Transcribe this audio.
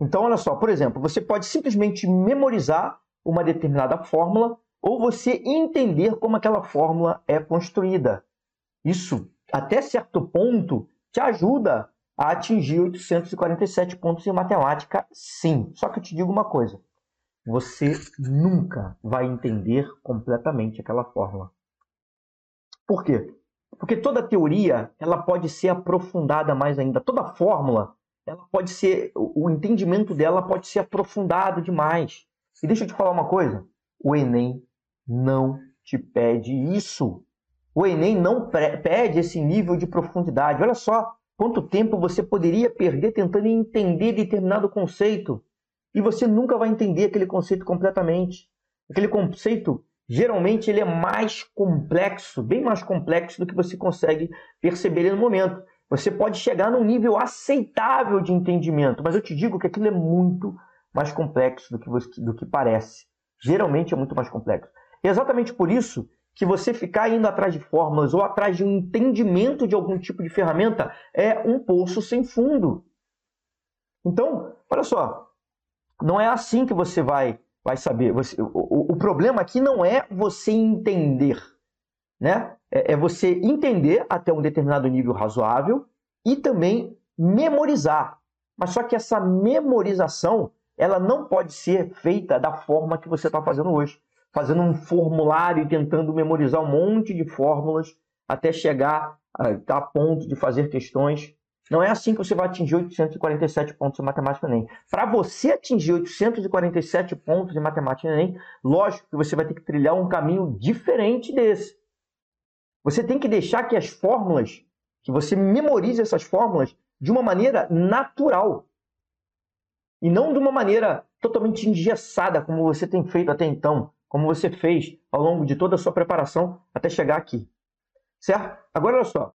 Então, olha só, por exemplo, você pode simplesmente memorizar uma determinada fórmula ou você entender como aquela fórmula é construída. Isso, até certo ponto, te ajuda a atingir 847 pontos em matemática, sim. Só que eu te digo uma coisa: você nunca vai entender completamente aquela fórmula. Por quê? Porque toda teoria ela pode ser aprofundada mais ainda. Toda fórmula ela pode ser o entendimento dela pode ser aprofundado demais. E deixa eu te falar uma coisa: o Enem não te pede isso. O Enem não pede esse nível de profundidade. Olha só quanto tempo você poderia perder tentando entender determinado conceito e você nunca vai entender aquele conceito completamente. Aquele conceito, geralmente, ele é mais complexo, bem mais complexo do que você consegue perceber no momento. Você pode chegar num nível aceitável de entendimento, mas eu te digo que aquilo é muito mais complexo do que, você, do que parece. Geralmente é muito mais complexo. E é exatamente por isso que você ficar indo atrás de fórmulas ou atrás de um entendimento de algum tipo de ferramenta é um poço sem fundo. Então, olha só, não é assim que você vai, vai saber. Você, o, o problema aqui não é você entender, né? É, é você entender até um determinado nível razoável e também memorizar. Mas só que essa memorização ela não pode ser feita da forma que você está fazendo hoje, fazendo um formulário e tentando memorizar um monte de fórmulas até chegar a, a ponto de fazer questões. Não é assim que você vai atingir 847 pontos em matemática Enem. Para você atingir 847 pontos em matemática Enem, lógico que você vai ter que trilhar um caminho diferente desse. Você tem que deixar que as fórmulas, que você memorize essas fórmulas de uma maneira natural. E não de uma maneira totalmente engessada, como você tem feito até então, como você fez ao longo de toda a sua preparação até chegar aqui. Certo? Agora, olha só.